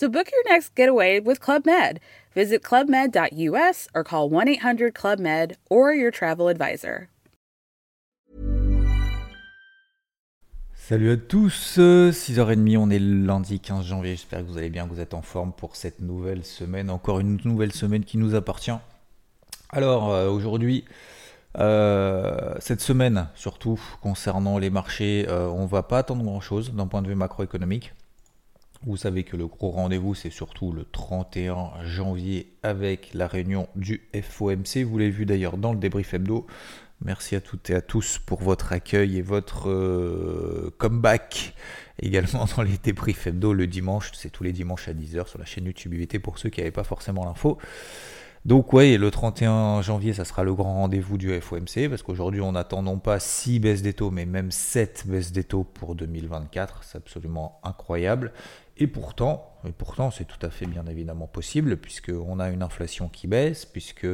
So book your next getaway with Club Med. Visit clubmed.us or call 1 800 Club Med or your travel advisor. Salut à tous, 6h30, on est lundi 15 janvier, j'espère que vous allez bien, que vous êtes en forme pour cette nouvelle semaine, encore une nouvelle semaine qui nous appartient. Alors euh, aujourd'hui, euh, cette semaine surtout concernant les marchés, euh, on va pas attendre grand-chose d'un point de vue macroéconomique. Vous savez que le gros rendez-vous, c'est surtout le 31 janvier avec la réunion du FOMC. Vous l'avez vu d'ailleurs dans le débrief hebdo. Merci à toutes et à tous pour votre accueil et votre euh, comeback également dans les débriefs hebdo le dimanche. C'est tous les dimanches à 10h sur la chaîne YouTube UVT pour ceux qui n'avaient pas forcément l'info. Donc ouais, le 31 janvier, ça sera le grand rendez-vous du FOMC, parce qu'aujourd'hui, on n'attend non pas 6 baisses des taux, mais même 7 baisses des taux pour 2024. C'est absolument incroyable. Et pourtant, et pourtant, c'est tout à fait bien évidemment possible, puisqu'on a une inflation qui baisse, puisque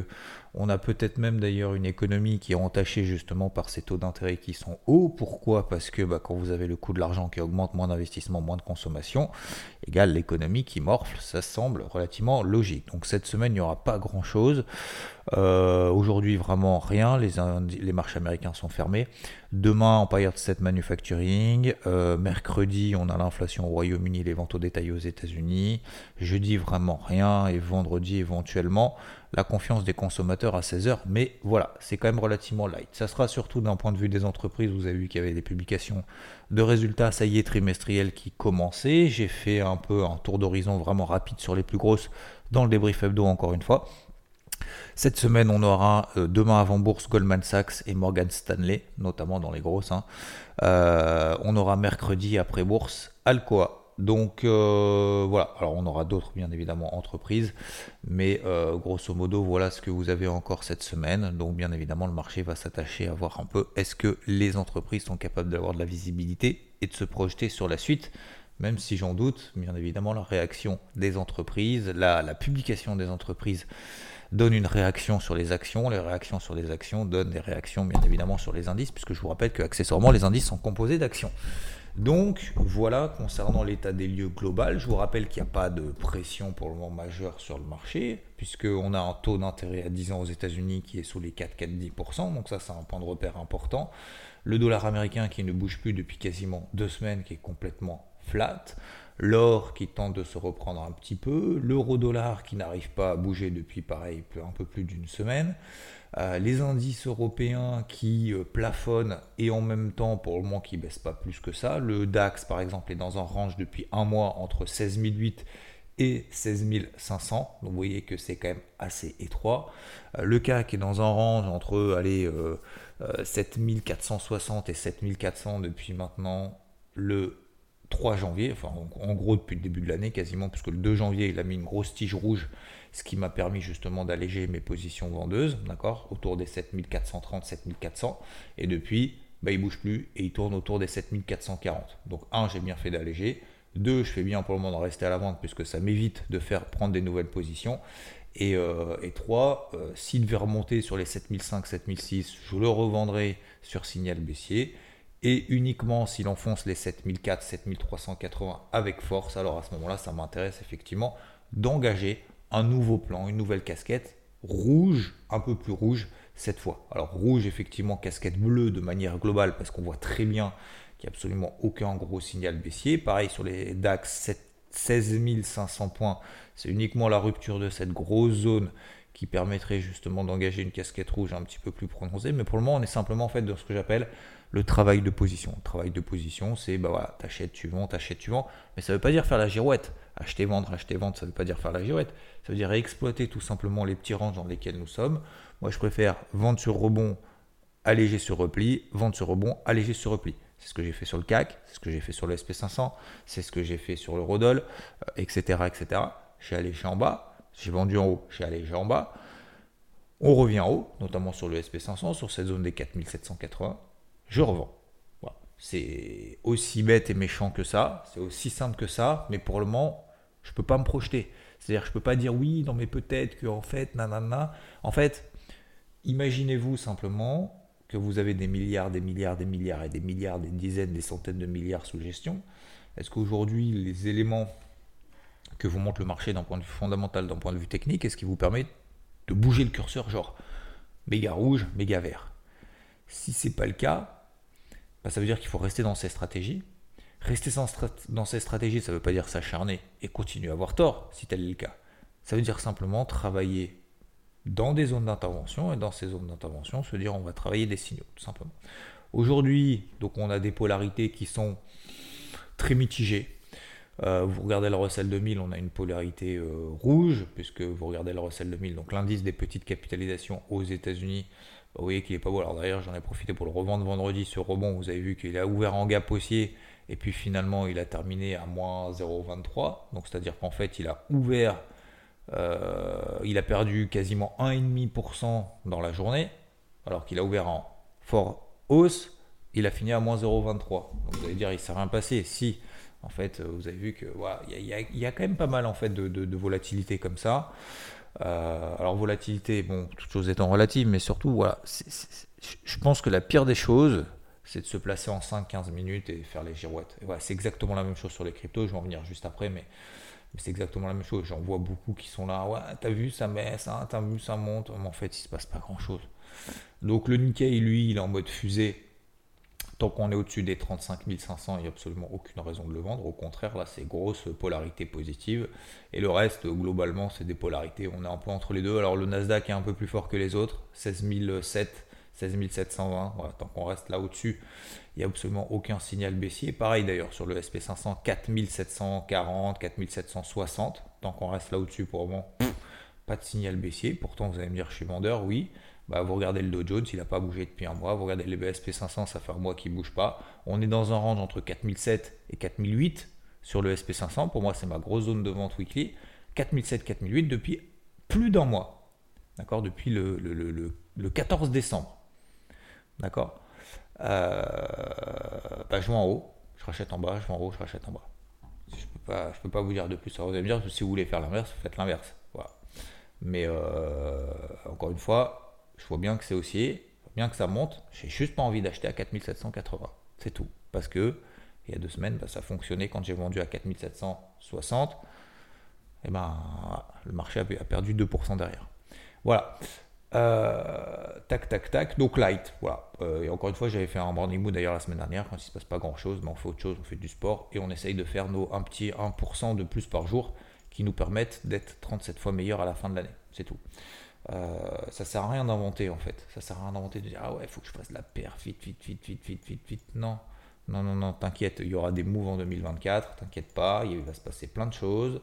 on a peut-être même d'ailleurs une économie qui est entachée justement par ces taux d'intérêt qui sont hauts. Pourquoi? Parce que bah, quand vous avez le coût de l'argent qui augmente, moins d'investissement, moins de consommation, égale l'économie qui morfle, ça semble relativement logique. Donc cette semaine, il n'y aura pas grand-chose. Euh, aujourd'hui, vraiment rien. Les, marchés américains sont fermés. Demain, Empire State Manufacturing. Euh, mercredi, on a l'inflation au Royaume-Uni, les ventes au détail aux États-Unis. Jeudi, vraiment rien. Et vendredi, éventuellement, la confiance des consommateurs à 16h. Mais voilà, c'est quand même relativement light. Ça sera surtout d'un point de vue des entreprises. Vous avez vu qu'il y avait des publications de résultats, ça y est, trimestriels qui commençaient. J'ai fait un peu un tour d'horizon vraiment rapide sur les plus grosses dans le débrief hebdo, encore une fois. Cette semaine, on aura euh, demain avant bourse Goldman Sachs et Morgan Stanley, notamment dans les grosses. Hein. Euh, on aura mercredi après bourse Alcoa. Donc euh, voilà, alors on aura d'autres bien évidemment entreprises, mais grosso modo voilà ce que vous avez encore cette semaine. Donc bien évidemment le marché va s'attacher à voir un peu est-ce que les entreprises sont capables d'avoir de la visibilité et de se projeter sur la suite? Même si j'en doute, bien évidemment, la réaction des entreprises, la publication des entreprises donne une réaction sur les actions, les réactions sur les actions donnent des réactions bien évidemment sur les indices, puisque je vous rappelle que accessoirement les indices sont composés d'actions. Donc voilà, concernant l'état des lieux global, je vous rappelle qu'il n'y a pas de pression pour le moment majeure sur le marché, puisqu'on a un taux d'intérêt à 10 ans aux États-Unis qui est sous les 4-4-10%, donc ça c'est un point de repère important. Le dollar américain qui ne bouge plus depuis quasiment deux semaines, qui est complètement flat l'or qui tente de se reprendre un petit peu, l'euro-dollar qui n'arrive pas à bouger depuis pareil un peu plus d'une semaine, euh, les indices européens qui euh, plafonnent et en même temps pour le moment qui baissent pas plus que ça, le DAX par exemple est dans un range depuis un mois entre 16 et 16 500, donc vous voyez que c'est quand même assez étroit. Euh, le CAC est dans un range entre allez, 7460 et 7400 depuis maintenant le 3 janvier, enfin en, gros depuis le début de l'année quasiment, puisque le 2 janvier il a mis une grosse tige rouge, ce qui m'a permis justement d'alléger mes positions vendeuses, d'accord, autour des 7430, 7400, et depuis, bah, il bouge plus et il tourne autour des 7440. Donc 1, j'ai bien fait d'alléger, 2, je fais bien pour le moment de rester à la vente puisque ça m'évite de faire prendre des nouvelles positions, et, 3, euh, euh, s'il devait remonter sur les 7005, 7006, je le revendrai sur signal baissier et uniquement s'il enfonce les 7004, 7380 avec force, alors à ce moment-là, ça m'intéresse effectivement d'engager un nouveau plan, une nouvelle casquette rouge, un peu plus rouge cette fois. Alors rouge, effectivement, casquette bleue de manière globale parce qu'on voit très bien qu'il n'y a absolument aucun gros signal baissier. Pareil sur les DAX, 16 500 points, c'est uniquement la rupture de cette grosse zone qui permettrait justement d'engager une casquette rouge un petit peu plus prononcée. Mais pour le moment, on est simplement en fait dans ce que j'appelle le travail de position. Travail de position, c'est bah voilà, t'achètes, tu vends, t'achètes, tu vends. Mais ça ne veut pas dire faire la girouette. Acheter, vendre, acheter, vendre, ça ne veut pas dire faire la girouette. Ça veut dire exploiter tout simplement les petits rangs dans lesquels nous sommes. Moi, je préfère vendre sur rebond, alléger sur repli, vendre sur rebond, alléger sur repli. C'est ce que j'ai fait sur le CAC, c'est ce que j'ai fait sur le SP500, c'est ce que j'ai fait sur le Rodol, etc., etc. J'ai allégé en bas, J'ai vendu en haut, j'ai allégé en bas. On revient en haut, notamment sur le SP500, sur cette zone des 4780. Je revends. C'est aussi bête et méchant que ça, c'est aussi simple que ça, mais pour le moment, je ne peux pas me projeter. C'est-à-dire je ne peux pas dire oui, non mais peut-être que en fait, nanana. En fait, imaginez-vous simplement que vous avez des milliards, des milliards, des milliards et des milliards, des dizaines, des centaines de milliards sous gestion. Est-ce qu'aujourd'hui, les éléments que vous montre le marché d'un point de vue fondamental, d'un point de vue technique, est-ce qui vous permet de bouger le curseur genre méga rouge, méga vert Si c'est pas le cas, bah, ça veut dire qu'il faut rester dans ces stratégies. Rester dans ces stratégies, ça ne veut pas dire s'acharner et continuer à avoir tort, si tel est le cas. Ça veut dire simplement travailler dans des zones d'intervention et dans ces zones d'intervention, se dire on va travailler des signaux, tout simplement. Aujourd'hui, donc on a des polarités qui sont très mitigées. Euh, vous regardez le Russell 2000, on a une polarité euh, rouge, puisque vous regardez le Russell 2000, donc l'indice des petites capitalisations aux États-Unis, vous voyez qu'il est pas beau. Alors d'ailleurs, j'en ai profité pour le revendre vendredi sur rebond. Vous avez vu qu'il a ouvert en gap haussier et puis finalement il a terminé à moins 0,23. Donc c'est-à-dire qu'en fait, il a ouvert, euh, il a perdu quasiment 1,5% dans la journée, alors qu'il a ouvert en fort hausse. Il a fini à moins 0,23. Donc vous allez dire, il ne s'est rien passé. Si, en fait, vous avez vu que il y, a quand même pas mal en fait de, de volatilité comme ça. Euh, alors volatilité, bon, toutes choses étant relatives, mais surtout, voilà, je pense que la pire des choses, c'est de se placer en 5-15 minutes et faire les girouettes. voilà, c'est exactement la même chose sur les cryptos, je vais en venir juste après, mais, c'est exactement la même chose. J'en vois beaucoup qui sont là, ouais, t'as vu, ça baisse, hein, t'as vu, ça monte, mais en fait, il se passe pas grand-chose. Donc le Nikkei, lui, il est en mode fusée. Tant qu'on est au-dessus des 35 500, il n'y a absolument aucune raison de le vendre. Au contraire, là, c'est grosse polarité positive. Et le reste, globalement, c'est des polarités. On est un peu entre les deux. Alors, le Nasdaq est un peu plus fort que les autres. 16 700, 16 720. Voilà, tant qu'on reste là au-dessus, il n'y a absolument aucun signal baissier. Pareil d'ailleurs sur le SP500, 4740, 4760. Tant qu'on reste là au-dessus, pour le moment, pas de signal baissier. Pourtant, vous allez me dire, je suis vendeur, oui. Bah, vous regardez le Dow Jones, il n'a pas bougé depuis un mois. Vous regardez les BSP 500, ça fait un mois qu'il ne bouge pas. On est dans un range entre 4007 et 4008 sur le SP 500. Pour moi, c'est ma grosse zone de vente weekly. 4007, 4008 depuis plus d'un mois. D'accord? Depuis le, le, 14 décembre. D'accord? Euh, bah, Je vais en haut, je rachète en bas, je vais en haut, je rachète en bas. Je ne peux, pas, peux pas vous dire de plus. Alors, vous allez me dire, si vous voulez faire l'inverse, faites l'inverse. Voilà. Mais euh, encore une fois, je vois bien que c'est haussier, bien que ça monte, j'ai juste pas envie d'acheter à 4780. C'est tout. Parce que il y a deux semaines, bah, ça fonctionnait quand j'ai vendu à 4760. Et eh ben, le marché a, perdu 2% derrière. Voilà. Euh, tac, tac, tac. Donc light. Voilà. Euh, et encore une fois, j'avais fait un morning mood d'ailleurs la semaine dernière. Quand il se passe pas grand chose, mais on fait autre chose, on fait du sport et on essaye de faire nos un petit 1% de plus par jour qui nous permettent d'être 37 fois meilleurs à la fin de l'année. C'est tout. Euh, ça sert à rien d'inventer en fait. Ça sert à rien d'inventer de dire ah ouais, faut que je fasse la perf vite, vite, vite, vite, vite, vite, vite. Non, non, non, non, t'inquiète, il y aura des moves en 2024, t'inquiète pas, il va se passer plein de choses.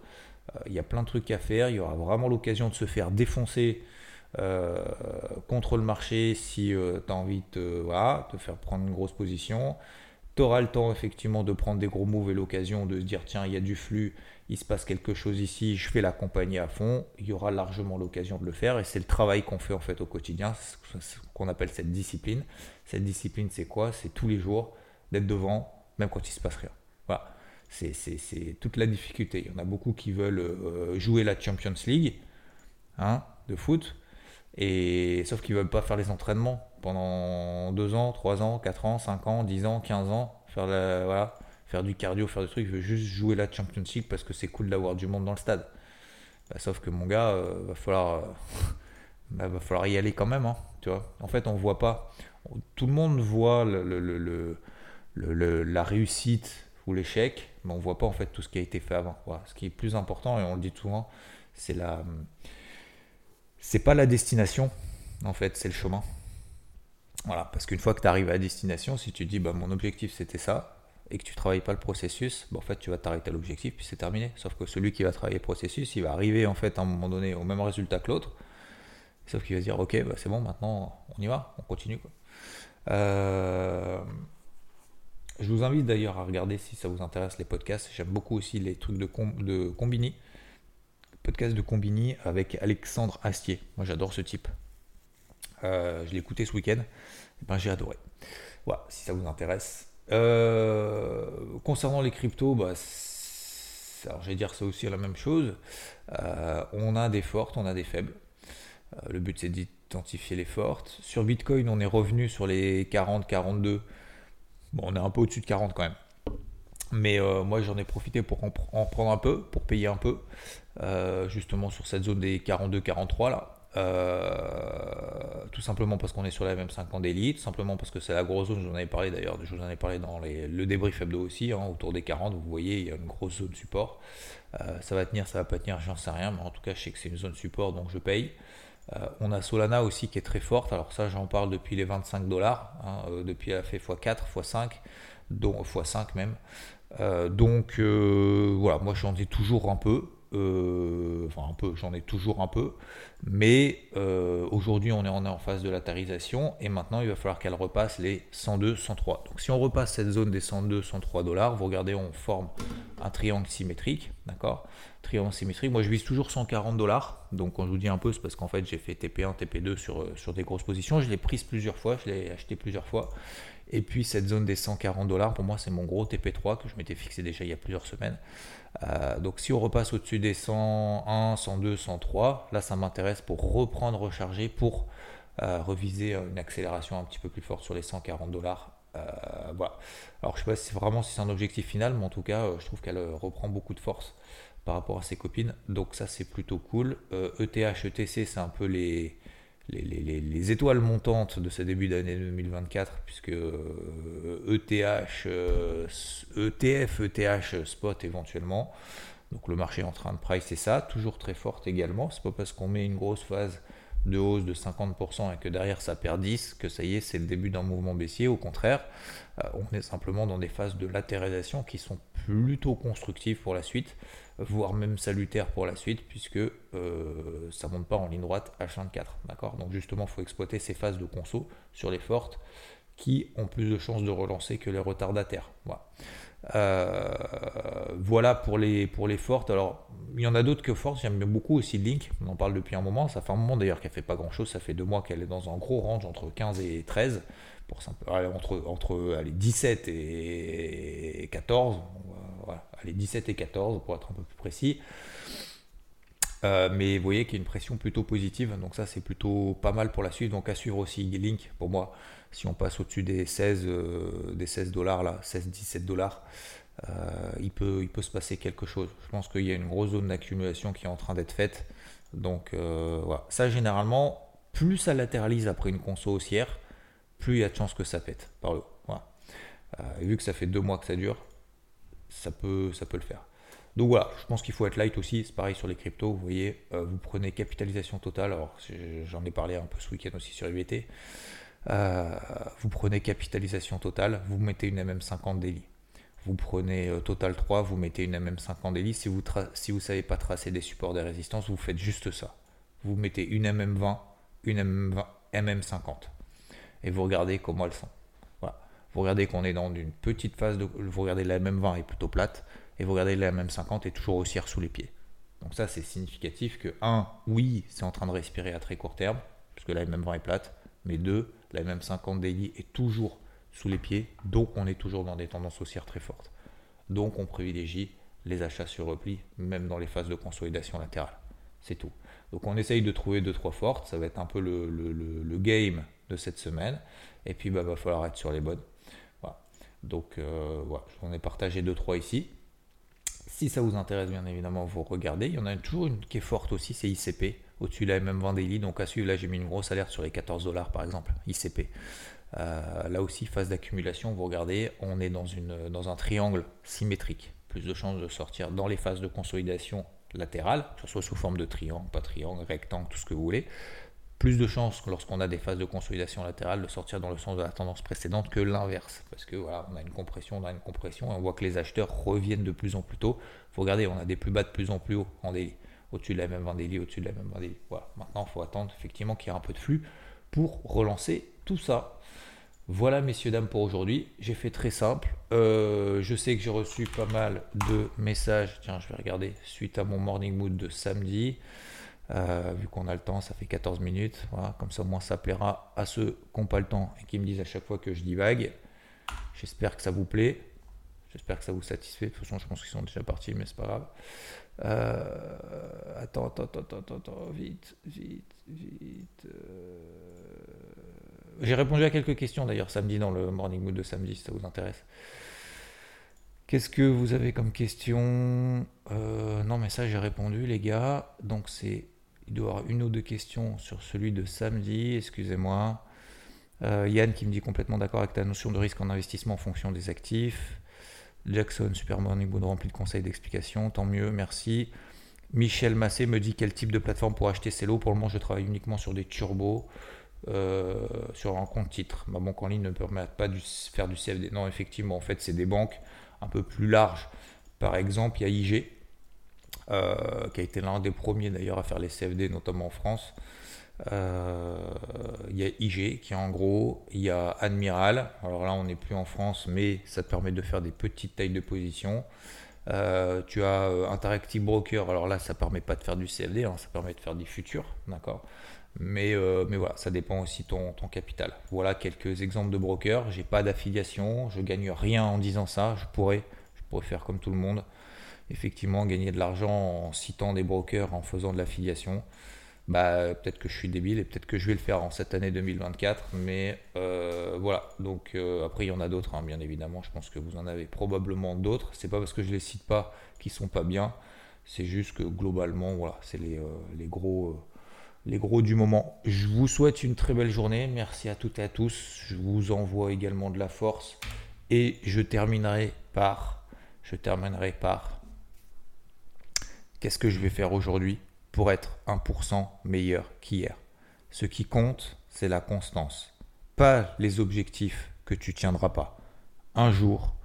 Euh, il y a plein de trucs à faire. Il y aura vraiment l'occasion de se faire défoncer euh, contre le marché si tu as envie de voilà, te faire prendre une grosse position. Tu auras le temps effectivement de prendre des gros moves et l'occasion de se dire tiens, il y a du flux, il se passe quelque chose ici, je vais l'accompagner à fond, il y aura largement l'occasion de le faire et c'est le travail qu'on fait en fait au quotidien, ce qu'on appelle cette discipline. Cette discipline, c'est quoi? C'est tous les jours d'être devant, même quand il se passe rien. Voilà. C'est toute la difficulté. Il y en a beaucoup qui veulent euh, jouer la Champions League hein, de foot, et sauf qu'ils veulent pas faire les entraînements pendant 2 ans, 3 ans, 4 ans, 5 ans, 10 ans, 15 ans, faire la, voilà, faire du cardio, faire des trucs, je veux juste jouer la Champions League parce que c'est cool d'avoir du monde dans le stade. Bah, sauf que mon gars, euh, va falloir, euh, bah, va falloir y aller quand même, hein, tu vois. En fait, on voit pas. Tout le monde voit la réussite ou l'échec, mais on voit pas en fait tout ce qui a été fait avant. Ce qui est plus important, et on le dit souvent, c'est la, c'est pas la destination, en fait, c'est le chemin. Voilà, parce qu'une fois que tu arrives à destination, si tu dis bah, mon objectif c'était ça, et que tu travailles pas le processus, bah, en fait, tu vas t'arrêter à l'objectif, puis c'est terminé. Sauf que celui qui va travailler le processus, il va arriver en fait à un moment donné au même résultat que l'autre. Sauf qu'il va se dire, ok, bah, c'est bon, maintenant on y va, on continue. Euh, je vous invite d'ailleurs à regarder si ça vous intéresse les podcasts. J'aime beaucoup aussi les trucs de, de Combini. podcast de Combini avec Alexandre Astier. Moi j'adore ce type. je l'ai écouté ce week-end. Eh ben, j'ai adoré. Voilà, si ça vous intéresse. Concernant les cryptos, bah, alors je vais dire ça aussi la même chose. on a des fortes, on a des faibles. le but c'est d'identifier les fortes. Sur Bitcoin, on est revenu sur les 40, 42. Bon, on est un peu au-dessus de 40 quand même. Mais euh, moi, j'en ai profité pour en, prendre un peu, pour payer un peu, euh, justement sur cette zone des 42-43 là. Euh, tout simplement parce qu'on est sur la même 50 d'élite, simplement parce que c'est la grosse zone, j'en avais parlé d'ailleurs, je vous en ai parlé dans le débrief hebdo aussi, hein, autour des 40, vous voyez, il y a une grosse zone support. ça va tenir, ça va pas tenir, j'en sais rien, mais en tout cas, je sais que c'est une zone support, donc je paye. on a Solana aussi qui est très forte, alors ça j'en parle depuis les 25 dollars, hein, depuis elle a fait x4, x5, dont x5 même. Euh, donc euh, voilà, moi j'en ai toujours un peu. Euh, enfin un peu, j'en ai toujours un peu, mais aujourd'hui on est en, phase de latarisation et maintenant il va falloir qu'elle repasse les 102, 103. Donc si on repasse cette zone des 102, 103 dollars, vous regardez, on forme un triangle symétrique, d'accord? Triangle symétrique, moi je vise toujours 140 dollars, donc quand je vous dis un peu, c'est parce qu'en fait j'ai fait TP1, TP2 sur, sur des grosses positions, je l'ai prise plusieurs fois, je l'ai acheté plusieurs fois, et puis cette zone des 140 dollars, pour moi, c'est mon gros TP3 que je m'étais fixé déjà il y a plusieurs semaines. Euh, donc si on repasse au-dessus des 101, 102, 103, là ça m'intéresse pour reprendre, recharger, pour euh, reviser une accélération un petit peu plus forte sur les 140 dollars. Euh, voilà. Alors je sais pas si vraiment si c'est un objectif final, mais en tout cas, je trouve qu'elle reprend beaucoup de force par rapport à ses copines. Donc ça c'est plutôt cool. ETH, e ETC, c'est un peu les les, étoiles montantes de ce début d'année 2024, puisque ETH, ETF, ETH, spot éventuellement. Donc le marché en train de pricer ça, toujours très forte également. C'est pas parce qu'on met une grosse phase de hausse de 50% et que derrière ça perd 10 que ça y est, c'est le début d'un mouvement baissier. Au contraire, euh, on est simplement dans des phases de latéralisation qui sont plutôt constructives pour la suite voire même salutaire pour la suite, puisque euh, ça ne monte pas en ligne droite H24. D'accord? Donc justement, il faut exploiter ces phases de conso sur les fortes qui ont plus de chances de relancer que les retardataires. Voilà. Euh, voilà pour les, pour les fortes. Alors, il y en a d'autres que fortes. J'aime beaucoup aussi Link. On en parle depuis un moment. Ça fait un moment d'ailleurs qu'elle fait pas grand chose. Ça fait deux mois qu'elle est dans un gros range entre 15 et 13. Pour entre, entre allez, 17 et 14 les 17 et 14 pour être un peu plus précis. Euh, mais vous voyez qu'il y a une pression plutôt positive, donc ça c'est plutôt pas mal pour la suite. Donc à suivre aussi Link pour moi, si on passe au-dessus des 16 euh, des 16 dollars là, 16-17 dollars, euh, il, peut, il peut se passer quelque chose. Je pense qu'il y a une grosse zone d'accumulation qui est en train d'être faite. Donc voilà. Ça généralement, plus ça latéralise après une conso haussière, plus il y a de chances que ça pète par le. Voilà. vu que ça fait deux mois que ça dure, ça peut, ça peut le faire. Donc voilà, je pense qu'il faut être light aussi. C'est pareil sur les cryptos. Vous voyez, euh, vous prenez capitalisation totale. Alors, j'en ai parlé un peu ce week-end aussi sur IBT. Euh, vous prenez capitalisation totale, vous mettez une MM50 daily. Vous prenez euh, Total 3, vous mettez une MM50 daily. Si vous ne si savez pas tracer des supports des résistances, vous faites juste ça. Vous mettez une MM20, une MM20, MM50. Et vous regardez comment elles sont. Vous regardez qu'on est dans une petite phase de. Vous regardez la MM20 est plutôt plate, et vous regardez la MM50 est toujours haussière sous les pieds. Donc ça, c'est significatif que, un, oui, c'est en train de respirer à très court terme, puisque la MM20 est plate, mais deux, la MM50 daily est toujours sous les pieds, donc on est toujours dans des tendances haussières très fortes. Donc on privilégie les achats sur repli, même dans les phases de consolidation latérale. C'est tout. Donc on essaye de trouver deux trois fortes, ça va être un peu le, game de cette semaine, et puis il bah, va falloir être sur les bonnes. Donc euh, voilà, j'en ai partagé 2-3 ici. Si ça vous intéresse, bien évidemment, vous regardez. Il y en a toujours une qui est forte aussi, c'est ICP, au-dessus de la MM20 Daily. Donc à suivre, là j'ai mis une grosse alerte sur les 14 dollars par exemple, ICP. Euh, là aussi, phase d'accumulation, vous regardez, on est dans, une, dans un triangle symétrique. Plus de chances de sortir dans les phases de consolidation latérale, que ce soit sous forme de triangle, pas triangle, rectangle, tout ce que vous voulez plus de chances lorsqu'on a des phases de consolidation latérale de sortir dans le sens de la tendance précédente que l'inverse. Parce que voilà, on a une compression, on a une compression, et on voit que les acheteurs reviennent de plus en plus tôt. Il faut regarder, on a des plus bas de plus en plus haut en daily. Au-dessus de la même 20 daily, au-dessus de la même 20 daily. Voilà. Maintenant, il faut attendre effectivement qu'il y ait un peu de flux pour relancer tout ça. Voilà, messieurs, dames, pour aujourd'hui. J'ai fait très simple. Euh, je sais que j'ai reçu pas mal de messages. Tiens, je vais regarder suite à mon morning mood de samedi. Euh, vu qu'on a le temps, ça fait 14 minutes. Comme ça, au moins, ça plaira à ceux qui n'ont pas le temps et qui me disent à chaque fois que je divague. J'espère que ça vous plaît. J'espère que ça vous satisfait. De toute façon, je pense qu'ils sont déjà partis, mais c'est pas grave. Euh, attends, attends, attends, attends, attends, vite, vite, vite. J'ai répondu à quelques questions d'ailleurs samedi dans le Morning Mood de samedi, si ça vous intéresse. Qu'est-ce que vous avez comme question? Euh, Non, mais ça j'ai répondu, les gars. Donc c'est, il avoir une ou deux questions sur celui de samedi. Excusez-moi. Euh, Yann qui me dit complètement d'accord avec ta notion de risque en investissement en fonction des actifs. Jackson, Super Morning Mood rempli de conseils d'explications. Tant mieux, merci. Michel Massé me dit quel type de plateforme pour acheter ces lots. Pour le moment, je travaille uniquement sur des turbos. Euh, sur un compte titre. Ma banque en ligne ne permet pas de faire du CFD. Non, effectivement, en fait, c'est des banques un peu plus larges. Par exemple, il y a IG, euh, qui a été l'un des premiers d'ailleurs à faire les CFD, notamment en France. Euh, il y a IG qui est en gros, il y a Admiral. Alors là, on n'est plus en France, mais ça te permet de faire des petites tailles de position. tu as Interactive Broker. Alors là, ça permet pas de faire du CFD, hein, ça permet de faire des futurs, d'accord. Mais, euh, mais voilà, ça dépend aussi ton, ton capital. Voilà quelques exemples de brokers. J'ai pas d'affiliation, je gagne rien en disant ça. Je pourrais, je pourrais faire comme tout le monde. Effectivement, gagner de l'argent en citant des brokers, en faisant de l'affiliation. Bah, peut-être que je suis débile et peut-être que je vais le faire en cette année 2024. Mais euh, voilà, donc euh, après il y en a d'autres, hein, bien évidemment. Je pense que vous en avez probablement d'autres. C'est pas parce que je les cite pas qu'ils sont pas bien. C'est juste que globalement, voilà, c'est les, les gros les gros du moment. Je vous souhaite une très belle journée. Merci à toutes et à tous. Je vous envoie également de la force. Et je terminerai par. Je terminerai par. Qu'est-ce que je vais faire aujourd'hui pour être 1% meilleur qu'hier? Ce qui compte, c'est la constance. Pas les objectifs que tu tiendras pas. Un jour,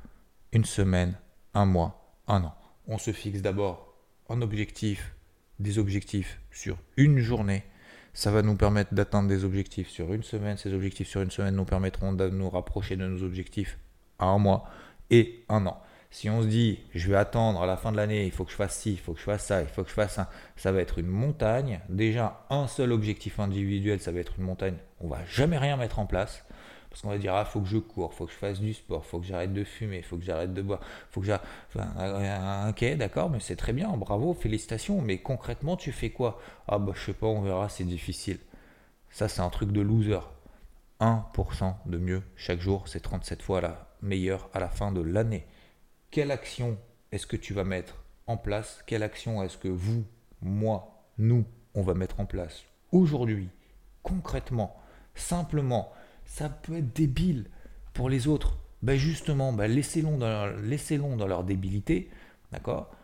une semaine, un mois, un an. On se fixe d'abord un objectif des objectifs sur une journée, ça va nous permettre d'atteindre des objectifs sur une semaine. Ces objectifs sur une semaine nous permettront de nous rapprocher de nos objectifs à un mois et un an. Si on se dit, je vais attendre à la fin de l'année, il faut que je fasse ci, il faut que je fasse ça, il faut que je fasse ça, ça va être une montagne. Déjà, un seul objectif individuel, ça va être une montagne. On va jamais rien mettre en place. Parce qu'on va dire, ah, faut que je cours, faut que je fasse du sport, faut que j'arrête de fumer, faut que j'arrête de boire, faut que j'arrête. Enfin, euh, ok, d'accord, mais c'est très bien, bravo, félicitations. Mais concrètement, tu fais quoi? Ah, bah, je sais pas, on verra, c'est difficile. Ça, c'est un truc de loser. 1% de mieux chaque jour, c'est 37 fois la meilleure à la fin de l'année. Quelle action est-ce que tu vas mettre en place? Quelle action est-ce que vous, moi, nous, on va mettre en place aujourd'hui, concrètement, simplement ça peut être débile pour les autres. Ben justement, ben laissez-les dans, dans leur débilité, d'accord?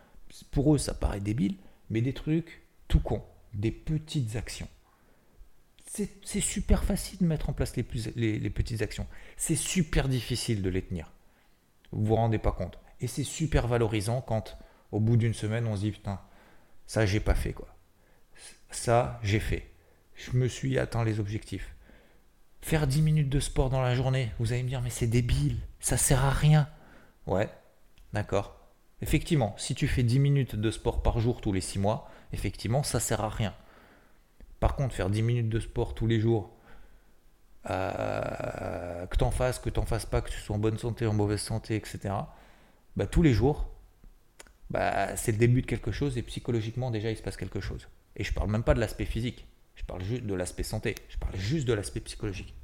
Pour eux, ça paraît débile, mais des trucs tout con, des petites actions. C'est super facile de mettre en place les, les, petites actions. C'est super difficile de les tenir. Vous vous rendez pas compte. Et c'est super valorisant quand, au bout d'une semaine, on se dit putain, ça j'ai pas fait quoi. Ça j'ai fait. Je me suis atteint les objectifs. Faire 10 minutes de sport dans la journée, vous allez me dire, mais c'est débile, ça sert à rien. Ouais, d'accord. Effectivement, si tu fais 10 minutes de sport par jour tous les 6 mois, effectivement, ça sert à rien. Par contre, faire 10 minutes de sport tous les jours, euh, que t'en fasses, que t'en fasses pas, que tu sois en bonne santé, en mauvaise santé, etc., bah, tous les jours, bah, c'est le début de quelque chose et psychologiquement, déjà, il se passe quelque chose. Et je parle même pas de l'aspect physique. Je parle juste de l'aspect santé. Je parle juste de l'aspect psychologique.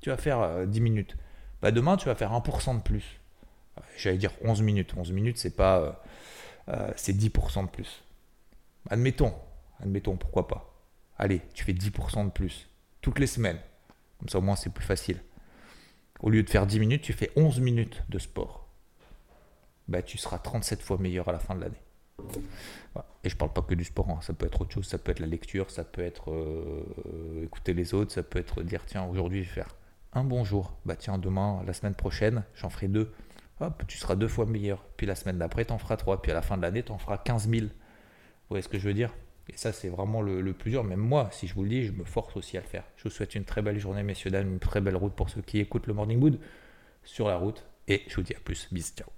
Tu vas faire 10 euh, minutes. Bah demain, tu vas faire 1% de plus. J'allais dire 11 minutes. 11 minutes, c'est pas. Euh, euh, c'est 10% de plus. Admettons. Admettons, pourquoi pas. Allez, tu fais 10% de plus. Toutes les semaines. Comme ça, au moins, c'est plus facile. Au lieu de faire 10 minutes, tu fais 11 minutes de sport. Bah, tu seras 37 fois meilleur à la fin de l'année. Et je parle pas que du sport, hein. ça peut être autre chose, ça peut être la lecture, ça peut être euh, écouter les autres, ça peut être dire tiens aujourd'hui je vais faire un bon jour, bah tiens demain, la semaine prochaine j'en ferai deux, hop tu seras deux fois meilleur, puis la semaine d'après t'en feras trois, puis à la fin de l'année t'en feras 15 000. Vous voyez ce que je veux dire? Et ça, c'est vraiment le, plus dur. Même moi, si je vous le dis, je me force aussi à le faire. Je vous souhaite une très belle journée, messieurs, dames, une très belle route pour ceux qui écoutent le Morning Wood sur la route. Et je vous dis à plus. Bis, ciao.